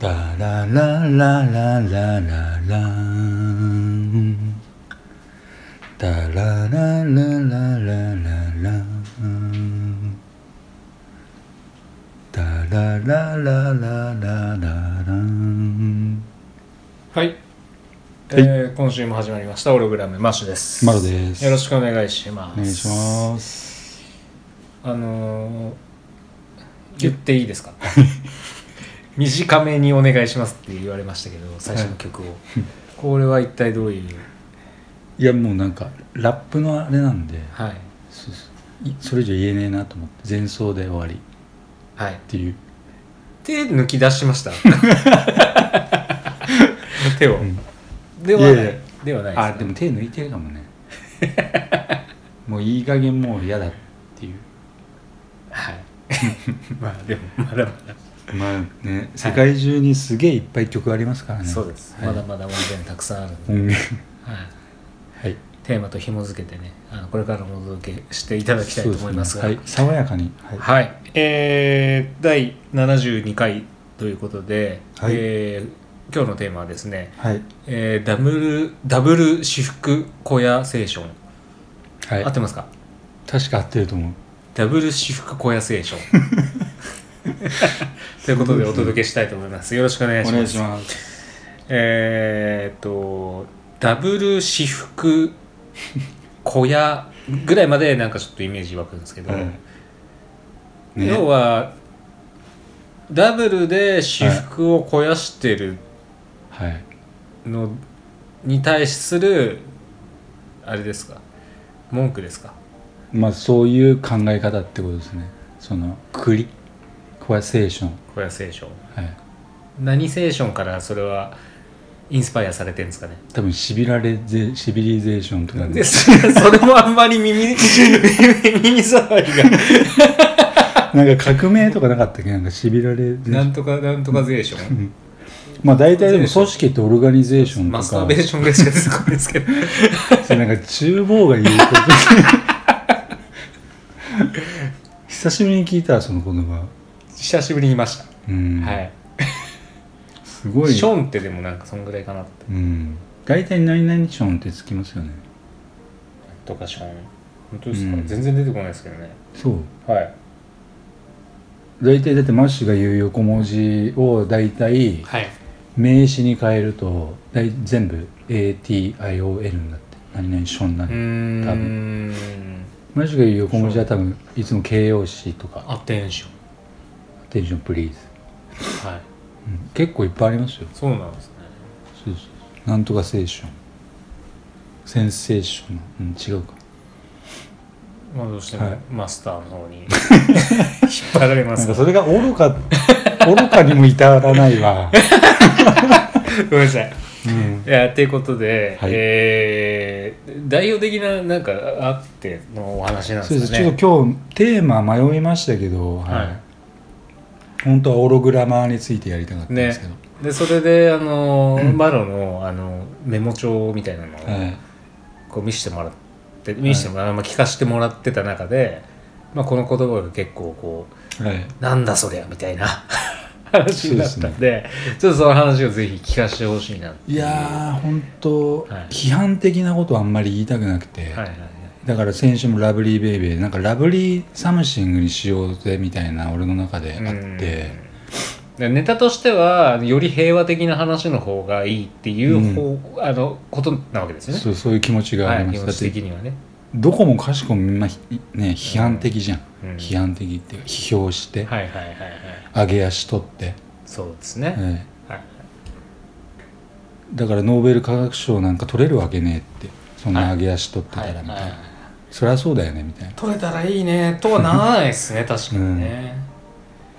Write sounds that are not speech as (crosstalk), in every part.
ダララララララランダララララララランダララララララランはい、えー今週も始まりました。オログラムマッシュです。マロです。よろしくお願いします。お願いします。あのー言っていいですか？(laughs) 短めにお願いしますって言われましたけど最初の曲を、(laughs) これは一体どういう？いやもうなんかラップのあれなんではい。そうそれ以上言えねえなと思って前奏で終わり。っはい。ていう。手抜き出しました。(laughs) 手を、ん。ではない。いやいや。ではないです、あでも手抜いてるかもね。(laughs) もういい加減もう嫌だっていう。はい。まあでもまだまだまあね世界中にすげえいっぱい曲ありますからね。そうです、はい。まだまだ音源たくさんあるんで、音源はい、はい。テーマと紐付けてねあのこれからもお届けしていただきたいと思いますが。そうですね。はい、爽やかに。はい、はい、えー、第72回ということで、はい。えー今日のテーマはですね、はい。えーダブルダブル私服小屋セーション、はい。合ってますか？確か合ってると思う。ダブル私服小屋セーション (laughs) ということでお届けしたいと思います。よろしくお願いします。ます。えーっとダブル私服小屋ぐらいまでなんかちょっとイメージ湧くんですけど、はい。要はダブルで私服を肥やしてるはい。のに対するあれですか文句ですか？まあそういう考え方ってことですね。その栗コアセーション。小屋セーション。はい。何セーションからそれはインスパイアされてるんですかね？多分シビラレゼシビリゼーションとかで。で (laughs) それもあんまり耳耳耳障りが。(laughs) なんか革命とかなかったっけ？なんかシビラレゼーション。なんとかなんとかゼーション？まあ大体でも組織ってオルガニゼーションとか。マスターベーションぐらいしか出てこないですけど。それなんか厨房が言うこと。(laughs) 久しぶりに聞いたその言葉久しぶりにいました、うん、はい。すごい。ションってでもなんかそんぐらいかなって。うん。大体何々ションってつきますよね。とかション。本当ですか、うん。全然出てこないですけどね。そう。はい。大体だってマッシュが言う横文字を大体はい。名詞に変えると大全部 ATION になって何々ションなうーの多んマッシュが言う横文字は多分いつも形容詞とか。アテンショテンションプリーズ、ンはい。うん、結構いっぱいありますよ。そうなんですね。そうそう。なんとかセーションセンセーション、うん、違うか。まあどうしてもはい。マスターの方に (laughs) 引っ張られますなんかそれが愚か (laughs) 愚かにも至らないわ、(laughs) ごめんなさい。うん、いやっていうことで、はい。えー代表的ななんかあってのお話なんそうです。すでかねちょっと今日テーマ迷いましたけど、はい。はい本当はオログラマーについてやりたかったんですけど、でそれであのマロのあのメモ帳みたいなのを、はい。こう見せてもらって見せてもら、まあ、聞かせてもらってた中で、まあ、この言葉が結構こうはい。なんだそりゃみたいな (laughs) 話になったんでちょっとその話をぜひ聞かせてほしいなっていやー本当、はい。批判的なことはあんまり言いたくなくて、はいはいはいだから先週もラブリーベイベーなんかラブリーサムシングにしようぜみたいな俺の中であって、でネタとしてはより平和的な話の方がいいっていう方、あのことなわけですよね。そうそういう気持ちがあります、はい、気持ちだって的にはね。どこもかしこもみんなひね批判的じゃん、うん。批判的っていうか批評して、はいはいはいはい。上げ足取って、そうですね。えはいえだからノーベル化学賞なんか取れるわけねえって。そんな上げ足取ってたらみたいな、はいはいそりゃそうだよねみたいな。取れたらいいねとはならないですね (laughs) 確かにね。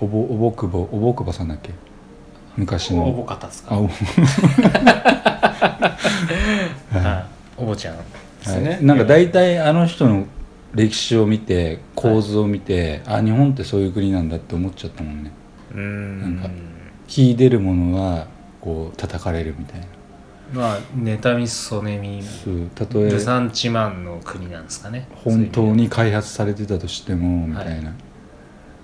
おぼおぼくぼおぼくぼさんだっけ？昔の。おぼかたですか？あお (laughs) はい。おぼちゃんですね。はい。なんか大体あの人の歴史を見て構図を見て、あ日本ってそういう国なんだって思っちゃったもんね。うーん。なんか秀でるものはこう叩かれるみたいなまあ妬みそねみたとえルサンチマンの国なんですかね。本当に開発されてたとしてもみたいな、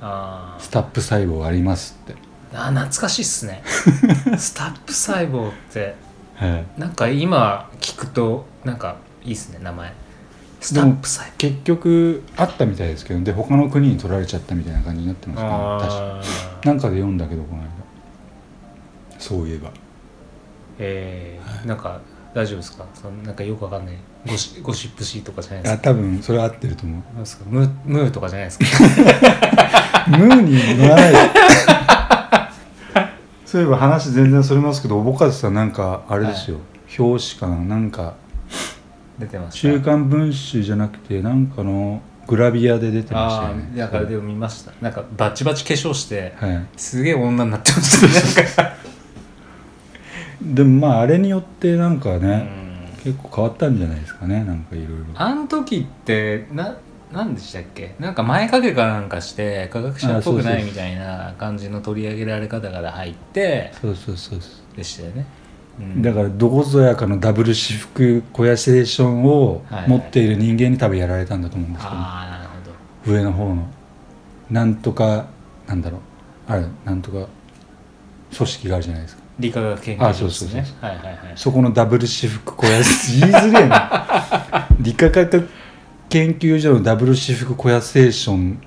あスタップ細胞ありますって。ーあ懐かしいっすね。(laughs) スタップ細胞ってはい。なんか今聞くとなんかいいっすね名前。スタップ細胞。結局あったみたいですけどで他の国に取られちゃったみたいな感じになってますね確か。なんかで読んだけどこの間。そういえばえーなんか大丈夫ですか？そのなんかよくわかんない。ゴシゴシップシーとかじゃないですか？あ多分それは合ってると思う。なんですか。ムームーとかじゃないですか？(laughs) ムーに乗らない。でそういえば話全然それますけどおぼかずさんなんかあれですよ、表紙かな？なんか出てました。週刊文春じゃなくてなんかのグラビアで出てましたあよね。あだからでも見ました。なんかバチバチ化粧してはい。すげえ女になってましたねでもまああれによってなんかね、うん。結構変わったんじゃないですかねなんかいろいろ。あん時ってな何でしたっけ？なんか前掛けかなんかして科学者っぽくないみたいな感じの取り上げられ方から入ってそうそうそうそでしたよね、うう、ん。だからどこぞやかのダブル私服コヤセーションをはいはい。持っている人間に多分やられたんだと思うんですけど、ああなるほど。上の方の。なんとかなんだろう。あれなんとか組織があるじゃないですか理化学研究所ですね。はいはいはい。そこのダブル私服小屋言いづれえな。(laughs) 理化学研究所のダブル私服小屋ステーション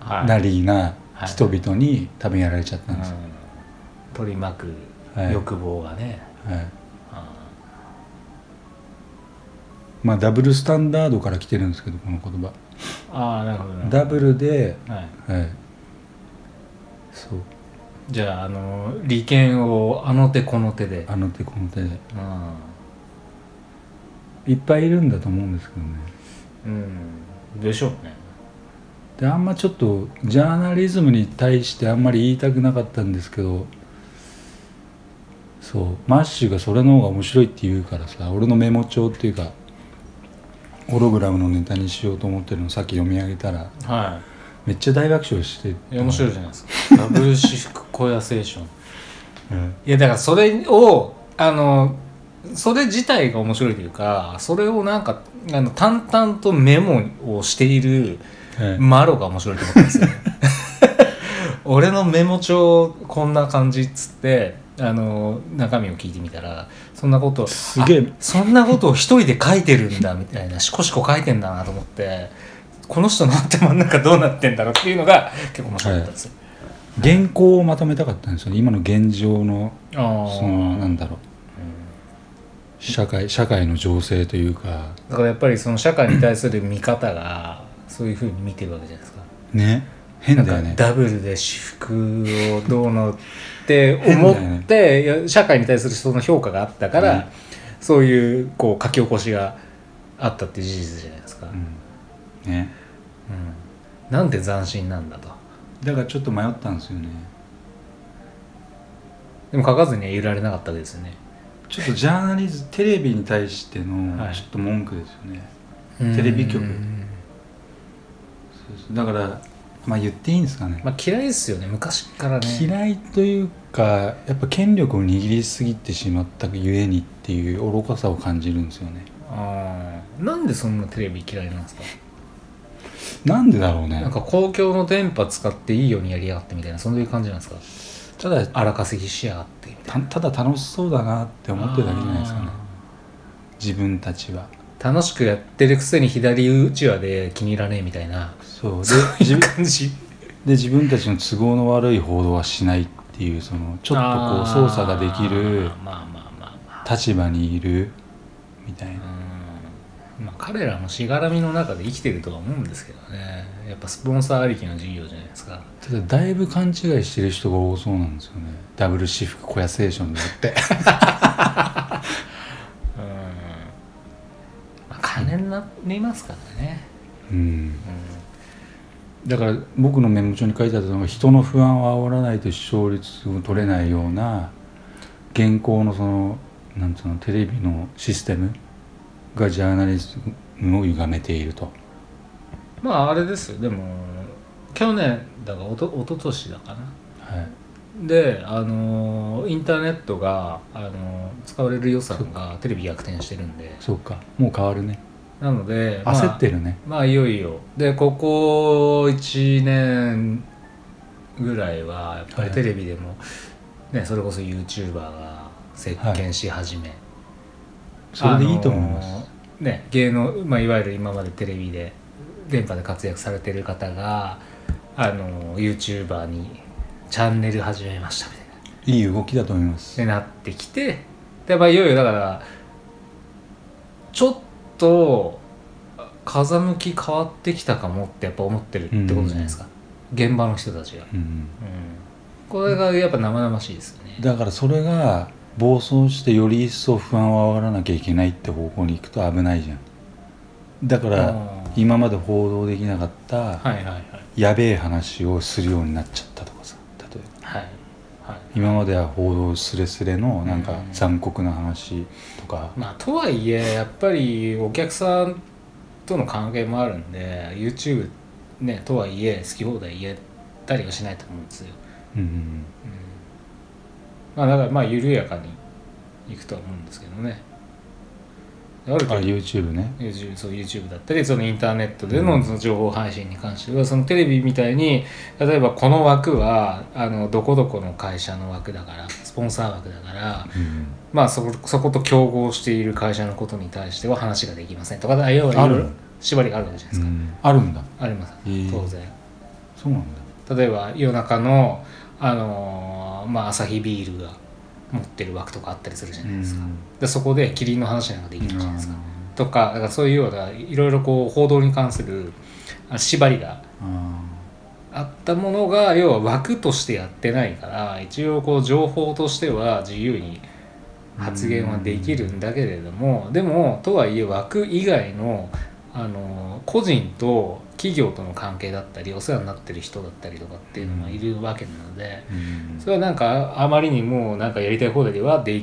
はい。なりなはい。人々に多分やられちゃったんです。よ、うん。取り巻くはい欲望がね、はい。あまあダブルスタンダードから来てるんですけどこの言葉。あーなるほどダブルでどはい。はい。そうじゃああの利権をあの手この手で。あの手この手で。うん。いっぱいいるんだと思うんですけどね。うん。でしょうね。であんまちょっとジャーナリズムに対してあんまり言いたくなかったんですけどそう。マッシュがそれの方が面白いって言うからさ俺のメモ帳っていうかホログラムのネタにしようと思ってるのさっき読み上げたら。はめっちゃ大爆笑して面白いじゃないですか。ダブル私服小屋セーションうん。いやだからそれをあのそれ自体が面白いというかそれをなんかあの淡々とメモをしているはいマロが面白いと思ったんですよね。(laughs) 俺のメモ帳こんな感じっつってあの中身を聞いてみたらそんなことすげえ。あそんなことを一人で書いてるんだみたいなシコシコ書いてんだなと思ってこの人の頭の中どうなってんだろうっていうのが結構面白かったです。よ、原稿をまとめたかったんですよね。今の現状のそのなんだろう。社会社会の情勢というか。だからやっぱりその社会に対する見方がそういうふうに見てるわけじゃないですか。ね。変だよね。ダブルで私服をどうのって思っね。て、いや社会に対するその評価があったから、うん。そういうこう書き起こしがあったって事実じゃないですか。うんね。うん。なんで斬新なんだと。だからちょっと迷ったんですよね。でも書かずにはいられなかったですよね。ちょっとジャーナリズテレビに対してのはい。ちょっと文句ですよね、テレビ局。だからまあ言っていいんですかね、まあ嫌いですよね。昔からね。嫌いというかやっぱ権力を握りすぎてしまったゆえにっていう愚かさを感じるんですよね。あー。なんでそんなテレビ嫌いなんですか？なんでだろうね。なんか公共の電波使っていいようにやりやがってみたいなそういう感じなんですか？ただ荒稼ぎしやがってみたいたただ楽しそうだなってな思ってるだけじゃないですかね。自分たちは。楽しくやってるくせに左うちわで気に入らねえみたいな。そう。でそう感じ。で自分たちの都合の悪い報道はしないっていうそのちょっとこう操作ができるあーまあまあまあまあ。立場にいるみたいな。うんまあ彼らのしがらみの中で生きてるとは思うんですけどね。やっぱスポンサーありきの事業じゃないですか。ただだいぶ勘違いしてる人が多そうなんですよね。ダブル私服小屋セーションでって。うん。まあ金になりますからね。うん。だから僕のメモ帳に書いてあったのが人の不安を煽らないと視聴率を取れないような現行のそのなんつうのテレビのシステムがジャーナリズムを歪めていると。まああれですよ。でも去年だからおと一昨年だかな。はい。であのーインターネットが、あのー使われる予算がテレビ逆転してるんで。そうか。もう変わるね。なので、まあ焦ってるね、まあいよいよ。でここ1年ぐらいはやっぱりテレビでも、ね、それこそ YouTuber が席巻し始め、それでいいと思います、あのーね芸能、まあ、いわゆる今までテレビで電波で活躍されてる方があの YouTuber にチャンネル始めましたみたいな。いい動きだと思います。でなってきてで、まあ、いよいよだからちょっと風向き変わってきたかもってやっぱ思ってるってことじゃないですか、現場の人たちが、うん。うん、これがやっぱ生々しいですよね。だからそれが暴走してより一層不安を煽らなきゃいけないって方向に行くと危ないじゃん。だから今まで報道できなかったやべえ話をするようになっちゃったとかさ例えば。はいはい。今までは報道すれすれのなんかうん。残酷な話とか。まあとはいえやっぱりお客さんとの関係もあるんで YouTube ねとはいえ好き放題言えたりはしないと思うんですよ、うん。うん、まあだからまあ緩やかにいくとは思うんですけどね。あるあ程度 YouTube ね。YouTube, そう YouTube だったりそのインターネットでのその情報配信に関してはそのテレビみたいに例えばこの枠はあのどこどこの会社の枠だからスポンサー枠だからうん。まあそこそこと競合している会社のことに対しては話ができませんとかあるろいろ縛りがあるわけじゃないですか、うん。あるんだ。ありますへえ当然。そうなんだ。例えば夜中のあのーまあアサヒビールが持ってる枠とかあったりするじゃないですか、でそこでキリンの話なんかできるじゃないですか、とかだからそういうようないろいろこう報道に関するあ縛りがああったものが要は枠としてやってないから一応こう情報としては自由に発言はできるんだけれどもでもとはいえ枠以外のあの個人と企業との関係だったりお世話になってる人だったりとかっていうのがいるわけなのでうん。それはなんかあまりにもなんかやりたい放題ではで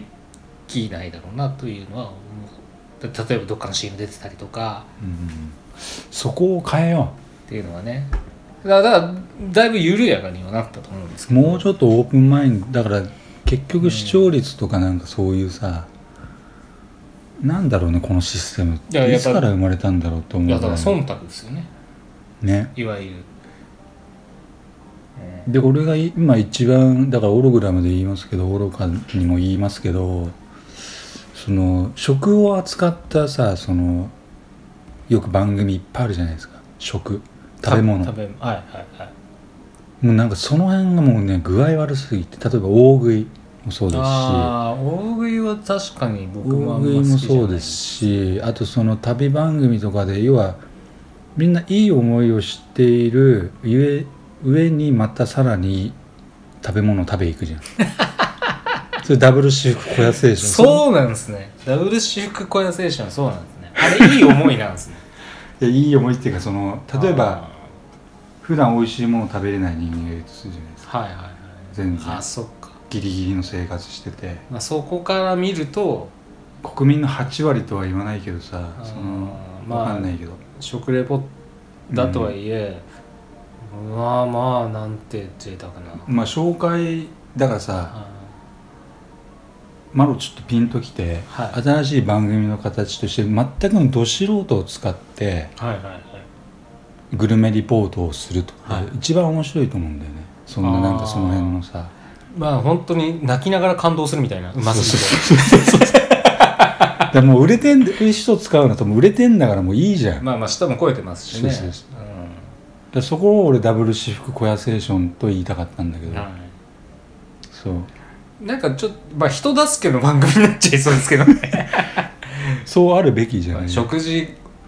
きないだろうなというのは思う。例えばどっかの CM 出てたりとか。うんそこを変えよっていうのはね。だからだいぶ緩やかにはなったと思うんですけど。うもうちょっとオープンマインド。だから結局視聴率とかなんかそういうさ、なんだろうねこのシステム。いつから生まれたんだろうと思ういやだからね忖度ですよねね。いわゆる、で俺が今一番だからオログラムで言いますけど愚かにも言いますけどその食を扱ったさそのよく番組いっぱいあるじゃないですか。食。食べ物。食べはいはいはい。もうなんかその辺がもうね具合悪すぎて例えば大食いもそうですし。大食いは確かに僕大食いもそうですしあとその旅番組とかで要はみんないい思いをしているゆえ上にまたさらに食べ物を食べ行くじゃん。(laughs) それダブル私服小屋聖書そうなんですね。ダブル私服小屋青春はそうなんですね。あれいい思いなんですね。(laughs) いやいい思いっていうかその例えばあ普段美味しいものを食べれない人間がいるとするじゃないですか。ーはいはいはい。全然。あそっか、ギリギリの生活してて。まあ、そこから見ると国民の8割とは言わないけどさそのまあわかんないけど、食レポだとはいえ、まあまあなんて贅沢な、まあ紹介だからさあマロちょっとピンときて、はい。新しい番組の形として全くのど素人を使ってーはいはいはい。グルメリポートをするとか、はい。一番面白いと思うんだよね。そんななんかその辺のさ。まあ本当に泣きながら感動するみたいなうますぎてでもう売れてんる人使うのともう売れてんだからもういいじゃん、まあまあ下も超えてますしね。そうそうそらそこを俺ダブル私服小屋セーションと言いたかったんだけど、うんはそう。い、なんかちょっとまあ人助けの番組になっちゃいそうですけどね。(laughs) そうあるべきじゃない。食事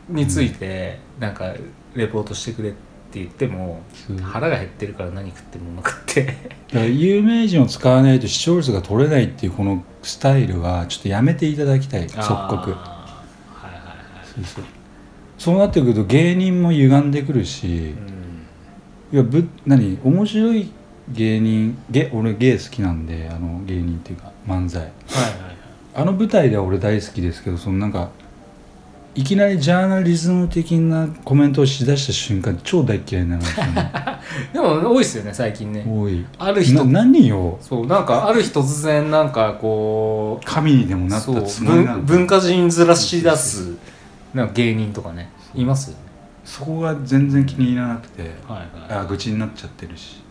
についてなんかレポートしてくれって言っても腹が減ってるから何食ってもうまくって。だから有名人を使わないと視聴率が取れないっていうこのスタイルはちょっとやめていただきたい。即刻。はいはいはいそうそうそうなってくると芸人も歪んでくるし、うん。いやぶ何？面白い芸人ゲ俺芸好きなんであの芸人っていうか漫才。はいはいはい。あの舞台では俺大好きですけどそのなんかいきなりジャーナリズム的なコメントをしだした瞬間超大嫌いになるん (laughs) ですよね。でも多いですよね最近ね。多い。ある人な何を？そうなんかある日突然なんかこう神にでもなったつもりな文文化人ずらし出すなんか芸人とかねいますよね。そこが全然気に入らなくてはいはい。あ愚痴になっちゃってるし。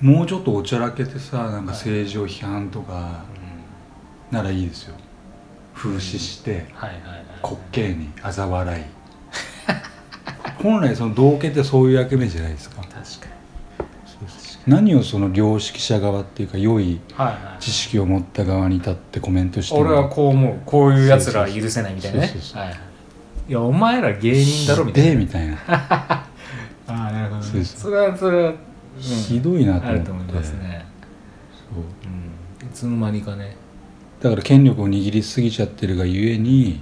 もうちょっとおちゃらけてさなんかはい政治を批判とかならいいですよ風刺して滑稽に嘲笑い。(laughs) 本来その道家ってそういう役目じゃないですか。確かに。何をその良識者側っていうか良い知識を持った側に立ってコメントしてる俺はこう思う。こういうやつらは許せないみたいなね。いい。やお前ら芸人だろみたいな。でみたいな。(laughs) ああなるほどね。それはそれは、うん。ひどいなと思って。あると思いますね、そう。うん、いつの間にかねだから権力を握りすぎちゃってるがゆえに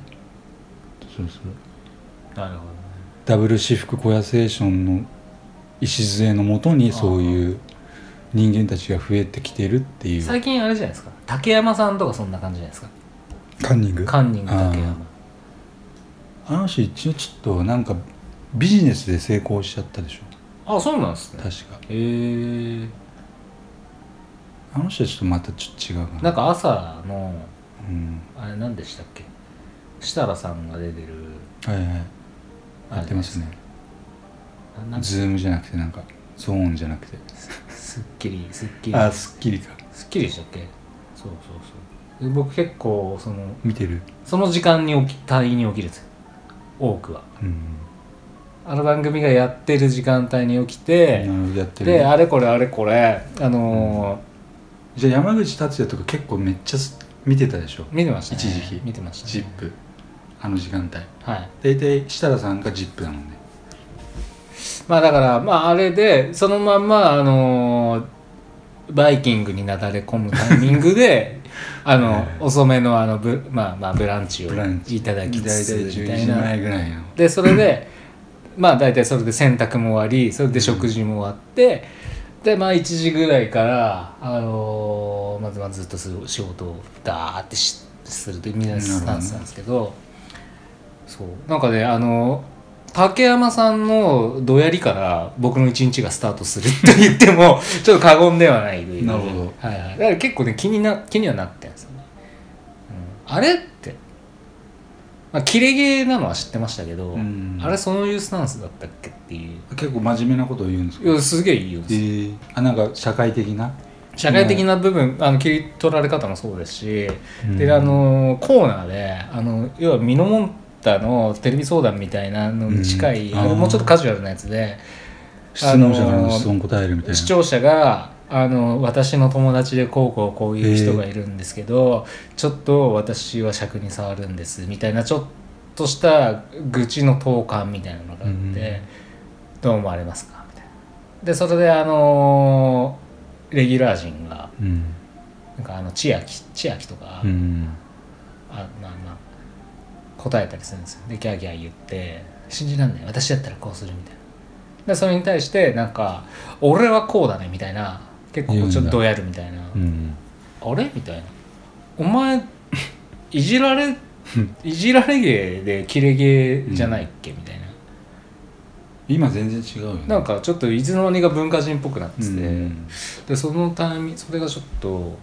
そうそう。なるほどね。ダブル私服コヤセーションの礎のもとにそういう人間たちが増えてきてるっていう。最近あれじゃないですか。竹山さんとかそんな感じじゃないですか。カンニング？カンニング竹山。あの人一応ちょっとなんかビジネスで成功しちゃったでしょ。あそうなんですね。確か。へえあの人はちょっとまたちょっと違うかな。なんか朝のうん。あれ何でしたっけ？設楽さんが出てる。はいはい。あやってますね。ズームじゃなくてなんかゾーンじゃなくて。すっきりすっきり。あすっきりか。すっきりでしたっけ？そうそうそう。で僕結構その見てる？その時間に起き退院に起きるんですよ。多くは。うん。あの番組がやってる時間帯に起きて、なるほどやってる。であれこれあれこれあのじゃあ山口達也とか結構めっちゃす見てたでしょ？ー見てましたね。一時期。見てました、ね、ジップ。あの時間帯。はい。大体設楽さんがジップなのねまあだからまああれでそのまんまあのーバイキングになだれ込むタイミングで (laughs) あのええ。遅めのあのブ,、まあ、まあブランチをいただきつつ大体12時みたいな前ぐらいの。でそれでまあ大体それで洗濯も終わりそれで食事も終わって、(laughs) でまあ1時ぐらいから、あのーまずまずずっとする仕事をダーってしするというみたいなスタンスなんですけどそう。なんかねあの竹山さんのどやりから僕の一日がスタートすると言っても (laughs) ちょっと過言ではないなるほど。はいはい、だから結構ね気にな気にはなってるんですよね、うん、あれって、まあ、キレゲーなのは知ってましたけど、うん。あれそういうスタンスだったっけっていう。結構真面目なことを言うんですか？いやすげえいいよ、えー、あなんか社会的な？社会的な部分あの切り取られ方もそうですし、うん。であのコーナーであの要はミノモンタのテレビ相談みたいなのに近い、もうちょっとカジュアルなやつで質問者からの視聴者があの私の友達でこうこうこういう人がいるんですけど、ちょっと私は尺に触るんですみたいなちょっとした愚痴の投函みたいなのがあって、うん。どう思われますか？みたいな。でそれであのレギュラー陣がうん。なんかあの千秋千秋とか、うん。あまあまあ答えたりするんですよ。でギャーギャー言って信じらんない。私だったらこうするみたいな。でそれに対してなんか俺はこうだねみたいな結構ちょっとどうやるみたいな、うんあれ？みたいな。お前 (laughs) いじられいじられ芸でキレ芸じゃないっけ、みたいな。今全然違うよね。なんかちょっといつの間にか文化人っぽくなってて、うん。でそのタイミングそれがちょっと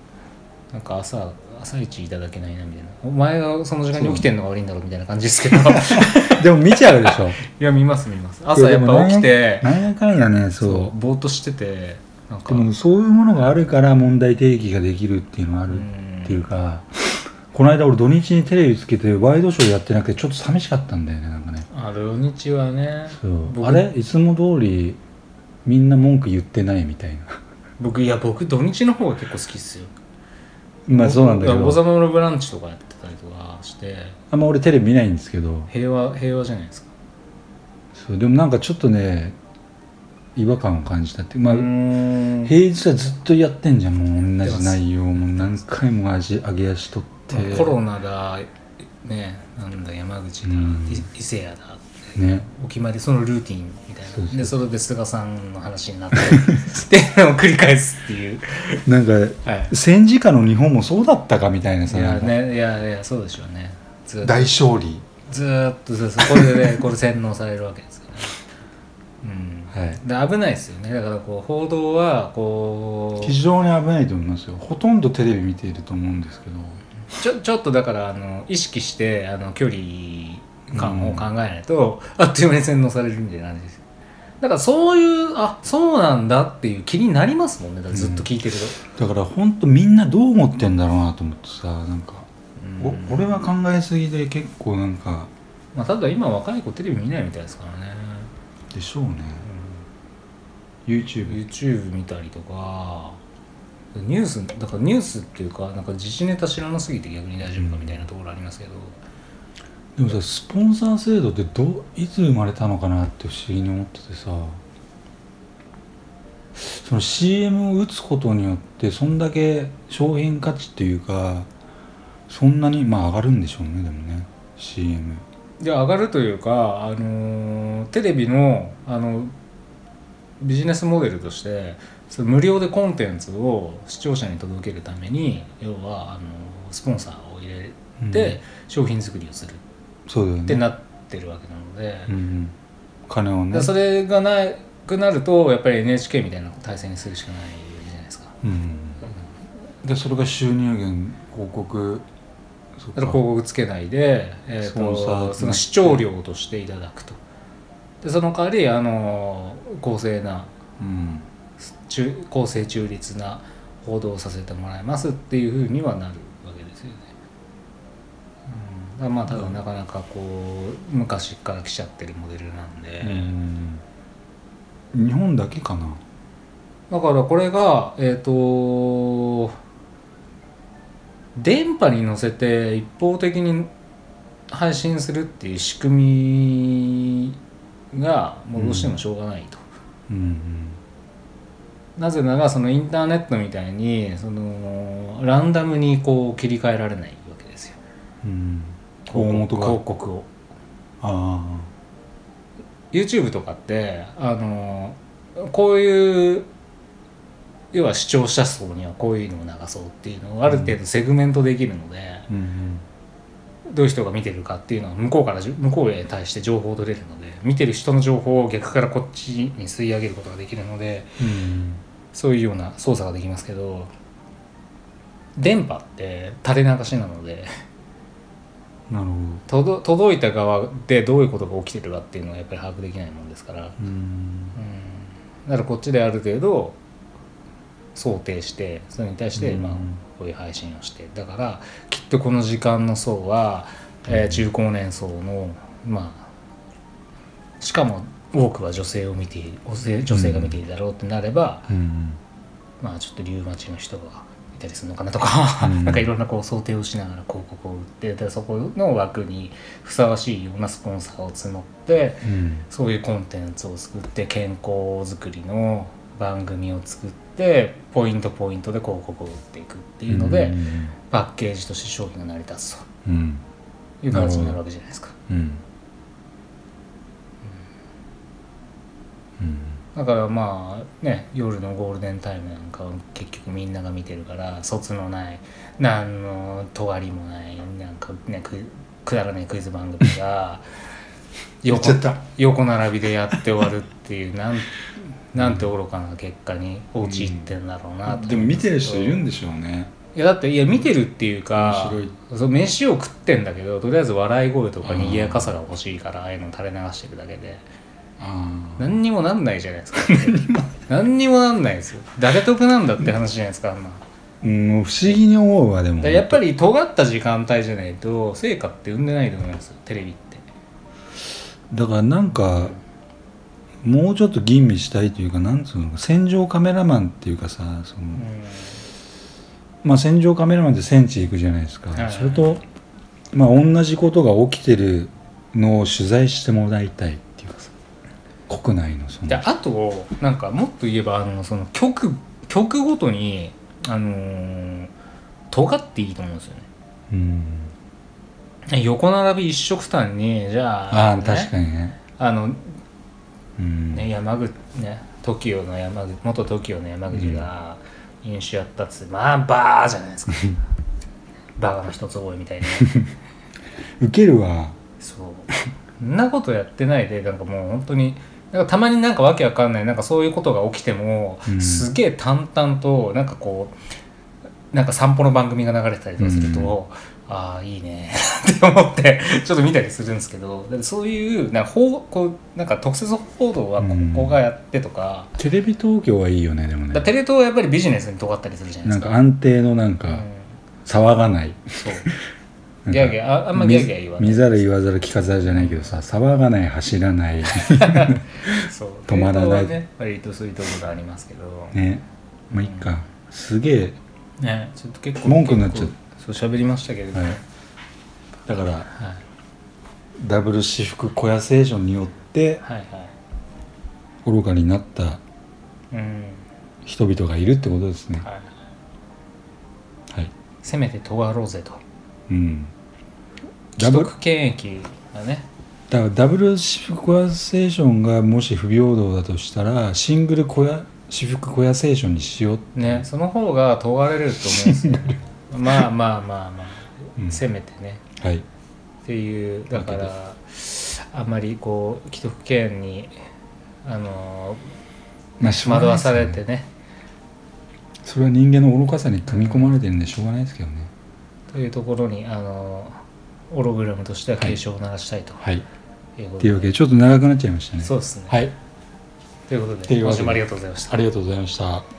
なんか朝朝一いただけないなみたいな。お前がその時間に起きてんのが悪いんだろうみたいな感じですけど。い (laughs) でも見ちゃうでしょ。(laughs) や見ます見ます。朝やっぱ起きてなんやかんやねそう。そうぼーっとしててでもそういうものがあるから問題提起ができるっていうのがあるっていうかこの間俺土日にテレビつけてワイドショーやってなくてちょっと寂しかったんだよねなんかね。あ土日はね。あれ？いつも通りみんな文句言ってないみたいな。(laughs) 僕いや僕土日の方が結構好きっすよ。まあそうなんだけ王ど様のブランチとかやってたりとかして。あんま俺テレビ見ないんですけど。平和平和じゃないですか。そうでもなんかちょっとね違和感を感じたってまあ平日はずっとやってんじゃんもう同じ内容も。何回も味上げ足取って。コロナだねなんだ山口だ、うん。い伊勢谷だね。お決まりそのルーティンみたいな。そでそれで菅さんの話になってっていうのを繰り返すっていう、なんかはい、戦時下の日本もそうだったかみたいないさやなんか。ねいやいやそうでしょうね。大勝利。ずーっとそこれでねこれ洗脳されるわけですよね。うんはい。で危ないですよね。だからこう報道はこう非常に危ないと思いますよ。ほとんどテレビ見ていると思うんですけど。ちょちょっとだからあの意識してあの距離感を考えないと、あっという間に洗脳されるみたいな感じですよ。だからそういうあそうなんだっていう気になりますもんね。ずっと聞いてると、だから本当みんなどう思ってんだろうなと思ってさなんか、うん。お俺は考えすぎで結構なんかまあ、ただ今若い子テレビ見ないみたいですからね、でしょうね YouTube YouTube 見たりとか。ニュースだからニュースっていうかなんか自治ネタ知らなすぎて逆に大丈夫かみたいなところありますけど、でもさスポンサー制度ってどういつ生まれたのかなって不思議に思っててさ。その CM を打つことによってそんだけ商品価値っていうかそんなにまあ上がるんでしょうねでもね。CM で上がるというか、あのーテレビのあのビジネスモデルとしてその無料でコンテンツを視聴者に届けるために要はあのスポンサーを入れて商品作りをする。ってなってるわけなので、うんうん、金をね。それがなくなるとやっぱり NHK みたいな体制にするしかないじゃないですか。うん。でそれが収入源広告。広告つけないで、えーとその視聴料としていただくとでその代わりあの公正なうん。中公正中立な報道をさせてもらいますっていうふうにはなるわけですよね。うん、まあただなかなかこう昔から来ちゃってるモデルなんで、うん。日本だけかな？だからこれがえっ、と電波に乗せて一方的に配信するっていう仕組みがもうどうしてもしょうがないと。うんなぜならそのインターネットみたいにそのランダムにこう切り替えられないわけですよ。うん。広告を。あ YouTube とかってあのこういう要は視聴者層にはこういうのを流そうっていうのをある程度セグメントできるので、あうんどういう人が見てるかっていうのは向こうから向こうへ対して情報を取れるので見てる人の情報を逆からこっちに吸い上げることができるのでうん。そういうような操作ができますけど電波って垂れ流しなのでなるほど。届届いた側でどういうことが起きてるかっていうのはやっぱり把握できないもんですから、うん。うん、だからこっちである程度想定してそれに対してうん。まあこういう配信をして。だからきっとこの時間の層は、えー中高年層のまあしかも多くは女性を見ている女性女性が見ているだろうってなれば、うん。まあちょっとリウマチの人がいたりするのかなとか、うん。(laughs) なんかいろんなこう想定をしながら広告を売ってでそこの枠にふさわしいようなスポンサーを募ってうん。そういうコンテンツを作って健康づくりの番組を作ってポイントポイントで広告を売っていくっていうので、うん。パッケージとして商品が成り立つうんという形になるわけじゃないですか。うん。うん。だからまあね夜のゴールデンタイムなんかは結局みんなが見てるから卒のない何のとわりもないなんかねくくだらないクイズ番組が (laughs) 横横並びでやって終わるっていうなんなんて愚かな結果に陥ってんだろうなと、でも見てる人いるんでしょうね。いやだっていや見てるっていうか面白いそう飯を食ってんだけどとりあえず笑い声とか賑やかさが欲しいからああいうの垂れ流してるだけで。何にもなんないじゃないですか。何にも。なんないですよ。誰得なんだって話じゃないですかあんな。うん不思議に思うわでも。やっぱり尖った時間帯じゃないと成果って生んでないと思いますよテレビって。だからなんかもうちょっと吟味したいというかなんつうの戦場カメラマンっていうかさその、まあ戦場カメラマンって戦地行くじゃないですか、それとまあ同じことが起きてるのを取材してもらいたいっていうかさ国内のその。であとなんかもっと言えばあのその曲曲ごとにあのー尖っていいと思うんですよね。うん。横並び一色単にじゃあああ確かにね。あのうんね山口ね TOKIO の山口元 TOKIO の山口が飲酒やったっつまあバーじゃないですか。(laughs) バカの一つ覚えみたいな。ウケるわ。そう。そんなことやってないでなんかもう本当になんかたまになんかわけわかんないなんかそういうことが起きても、うん。すげえ淡々となんかこうなんか散歩の番組が流れてたりとかすると、ああいいね。(laughs) って思ってちょっと見たりするんですけどそういうなんか報こうなんか特設報道はここがやってとか,、テレビ東京はいいよねでもね。だテレ東はやっぱりビジネスに尖ったりするじゃないですか。なんか安定のなんかうん。騒がない。そう。(laughs) ギャーギャーああんまギャーギャー言わない。見ざる言わざる聞かざるじゃないけどさ騒がない走らない。(laughs) そう。止まらない。ね割とそういうところがありますけど。ね。まあいいか。すげえ。ねちょっと結構文句になっちゃう。結構そう喋りましたけれど。も、はい。だからはいダブル私服小屋セーションによってはいはい愚かになったうん人々がいるってことですね。はいはい。せめて尖ろうぜと。うん。ダ既ブ得権益がね。だからダブル私服小屋セーションがもし不平等だとしたらシングル小屋私服小屋セーションにしようって。ねその方が尖れると思うんですよまあまあまあまあ、うん。せめてね。はい。っていうだからあんまりこう既得権にあのまあしょうがないです惑わされてね。それは人間の愚かさに組み込まれてるんでしょうがないですけどね。というところにあのオログラムとしては警鐘を鳴らしたいと。はい。いうことっていうわけでちょっと長くなっちゃいましたね。そうですね、はい。ということで。今週もありがとうございました。ありがとうございました